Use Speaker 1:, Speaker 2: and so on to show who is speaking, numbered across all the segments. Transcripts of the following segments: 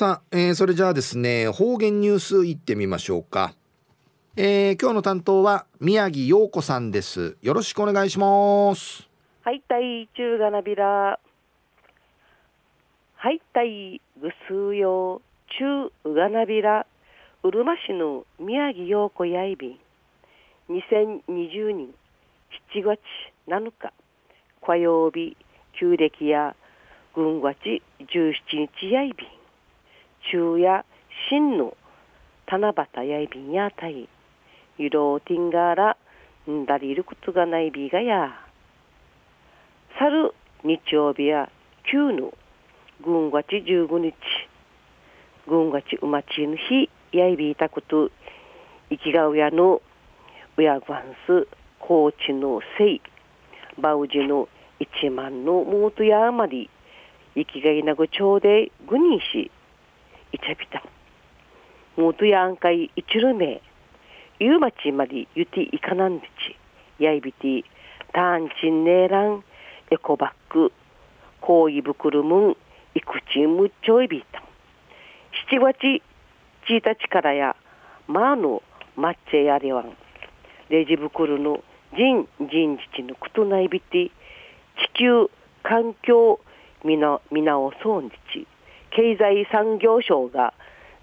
Speaker 1: さあ、えー、それじゃあですね方言ニュースいってみましょうか、えー、今日の担当は宮城陽子さんです。よろしくお願いします。
Speaker 2: はいたい中がなびら。はいたいぐすうよ中がなびら。うるま市の宮城陽子やいび。ん2020年7月7日火曜日旧暦や軍月17日やいび。ん真の七夕やいびんやたいゆろうてんがらんだりいることがないびがや。去る日曜日や旧の軍月15日。軍月うまちの日やいびいたこと生きがうやのうやぐわんす高知のせい。バウジの一万のもうとやあまり生きがいなぐ町でぐにしいちゃびた。もとやんかいいちるめゆうまちまでゆていかなんでち。やいびてたんちんねえらんエコバッグ。こういぶくるむんいくちむっちょいびた7月1日からやまあのまっちゃやれわん。レジ袋の人人事のことないびて地球環境みな見直そうにち。経済産業省が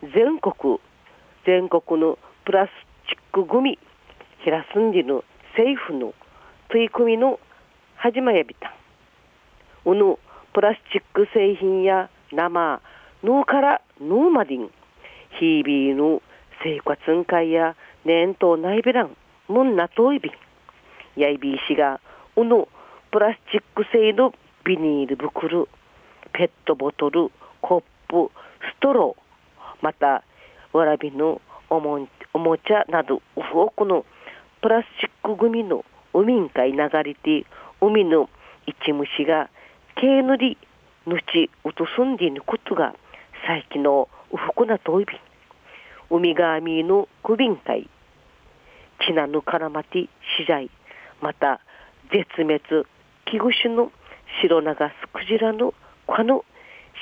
Speaker 2: 全国全国のプラスチックゴミ減らすんじの政府の取り組みの始まやびた。うぬプラスチック製品や生脳から脳までに日々の生活んかいや念とないべらんもんなといびやいびいしがうぬプラスチック製のビニール袋ペットボトルコップストローまたわらびのおもおもちゃなど多くのプラスチックゴミの海んかい流れて海の一虫が毛塗りぬちうとすんでいることが最近のうふくなといび。海がみのくびんかいちなぬからまてしじゃい。また絶滅危惧種の白長スクジラのこの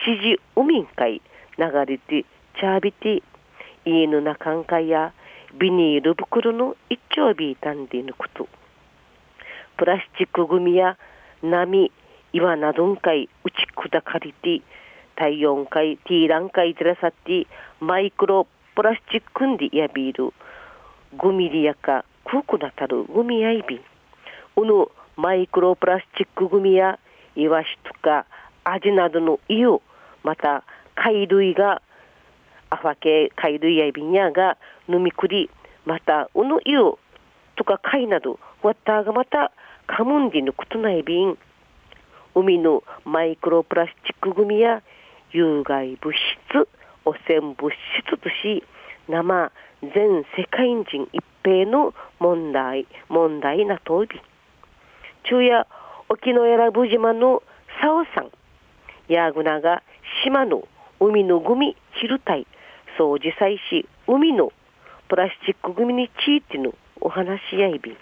Speaker 2: 指示海んかい流れてちゃびて家の中んかやビニール袋の一丁ビータンでぬこと。プラスチックグミや波岩などんかい打ち砕かれて体温かいティーランかいずらさってマイクロプラスチックんでやびる。5ミリやか空くなたるゴミやいびん。うぬマイクロプラスチックグミやイワシとかアジなどの硫また貝類がアファ系貝類やビニャが飲みくりまたうの硫とか貝などわったがまたカムンディのことない瓶海のマイクロプラスチックグミや有害物質汚染物質とし生全世界人一平の問題問題なとび昼夜沖永良部島の沙尾さんヤーグナが島の海のゴミ昼帯掃除祭し海のプラスチックゴミについてのお話やいび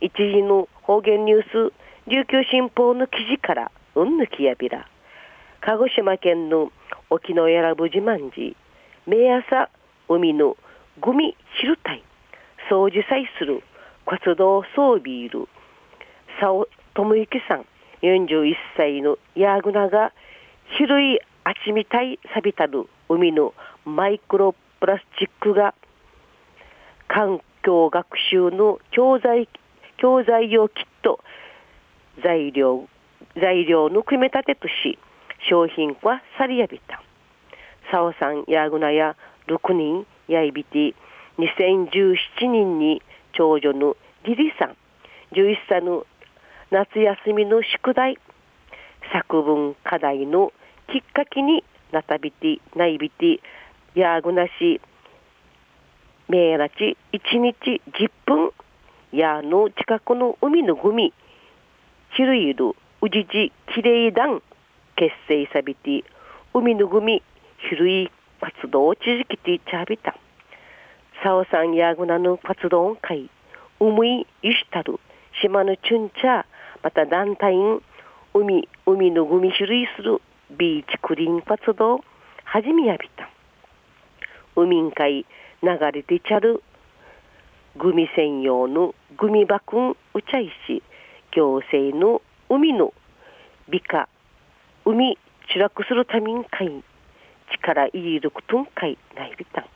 Speaker 2: 一時の方言ニュース琉球新報の記事からうんぬきやびら。鹿児島県の沖永良部自慢寺毎朝海のゴミ昼帯掃除祭する活動装備いる佐尾智之さん41歳のヤーグナが広いあちみたい錆びたる海のマイクロプラスチックが環境学習の教材教材用キット材料材料の組み立てとし商品化さりやびた。サオさんヤグナや6人やいびて2017年に長女のリリさん11歳の夏休みの宿題作文課題のきっかけになたびてないびてやぐなしめいらち1日10分やの近くの海のゴミ種類いるうじじきれい団結成さびて海のゴミ種類活動を続けてちゃびた。さおさんやぐなの活動会、うむいゆしたる、島のチュンチャ、また団体海海のゴミ種類するビーチクリーン活動はじめやびた。海ん海流れてちゃるグミ専用のグミバクンうちゃいし行政の海の美化海チラクするためんかい力入れることんかいないびた。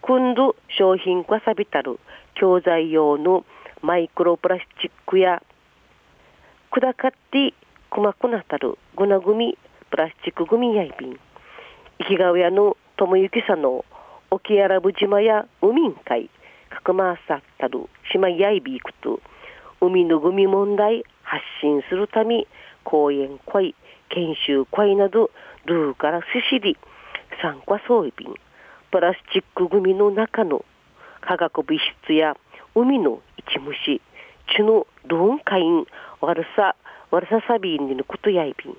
Speaker 2: 今度商品化さびたる教材用のマイクロプラスチックや砕かって細くなたるグナグミプラスチックグミやいびん。生きがうやの友幸さの沖アラブ島や海ん海かくまさったる島やいびいくと。海のグミ問題発信するため講演会研修会などルーからすしり。参加装備。便プラスチックグミの中の化学物質や海の一虫。血のドーンカイン悪さ悪ささびんにのことやいびん。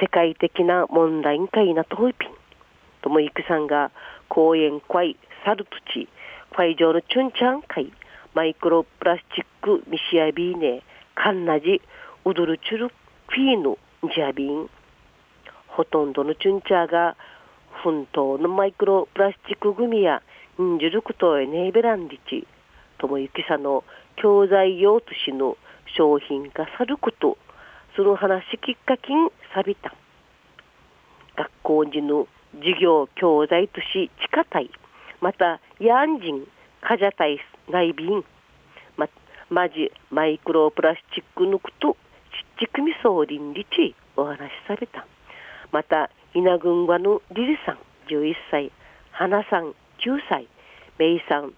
Speaker 2: 世界的な問題にかいなといびんともいくさんが講演会サルトチ会場のチュンチャン会マイクロプラスチックミシアビーネカンナジウドルチュルフィーヌジャビン。ほとんどのチュンチャーが奮闘のマイクロプラスチックグミやンジュルクトエネーベランディチ。ともゆきさの教材用としの商品化さること。その話きっかけにさびた。学校時の授業教材とし地下体またヤンジンカジャタイ内便まマジマイクロプラスチック抜くとちっちくみそうりんりちお話しされた。また稲群馬のリリさん11歳。花さん9歳。メイさん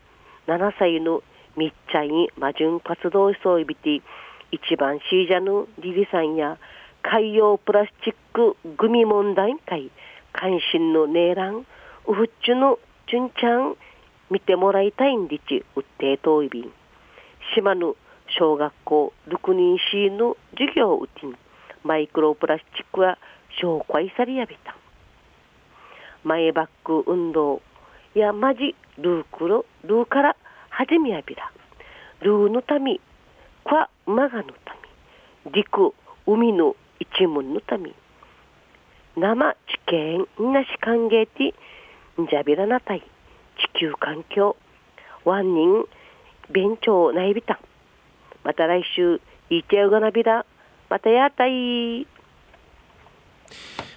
Speaker 2: 7歳のみっちゃいに魔順活動そういびて一番シージャのリリさんや海洋プラスチックグミ問題会関心のネーランウフッチュのチュンチャン見てもらいたいんでちうってといびん島の小学校6人市の授業うてんマイクロプラスチックは紹介されやびた。前バック運動やまじルークロルーから始めやびら。ルーのためクワマガのため陸海の一門のため生地形なし歓迎てんじゃびらなたい。地球環境。ワンニン勉強ないびた。また来週いてうがなびら。またやたい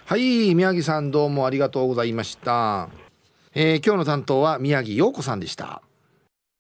Speaker 1: はい宮城さんどうもありがとうございました、えー、今日の担当は宮城陽子さんでした。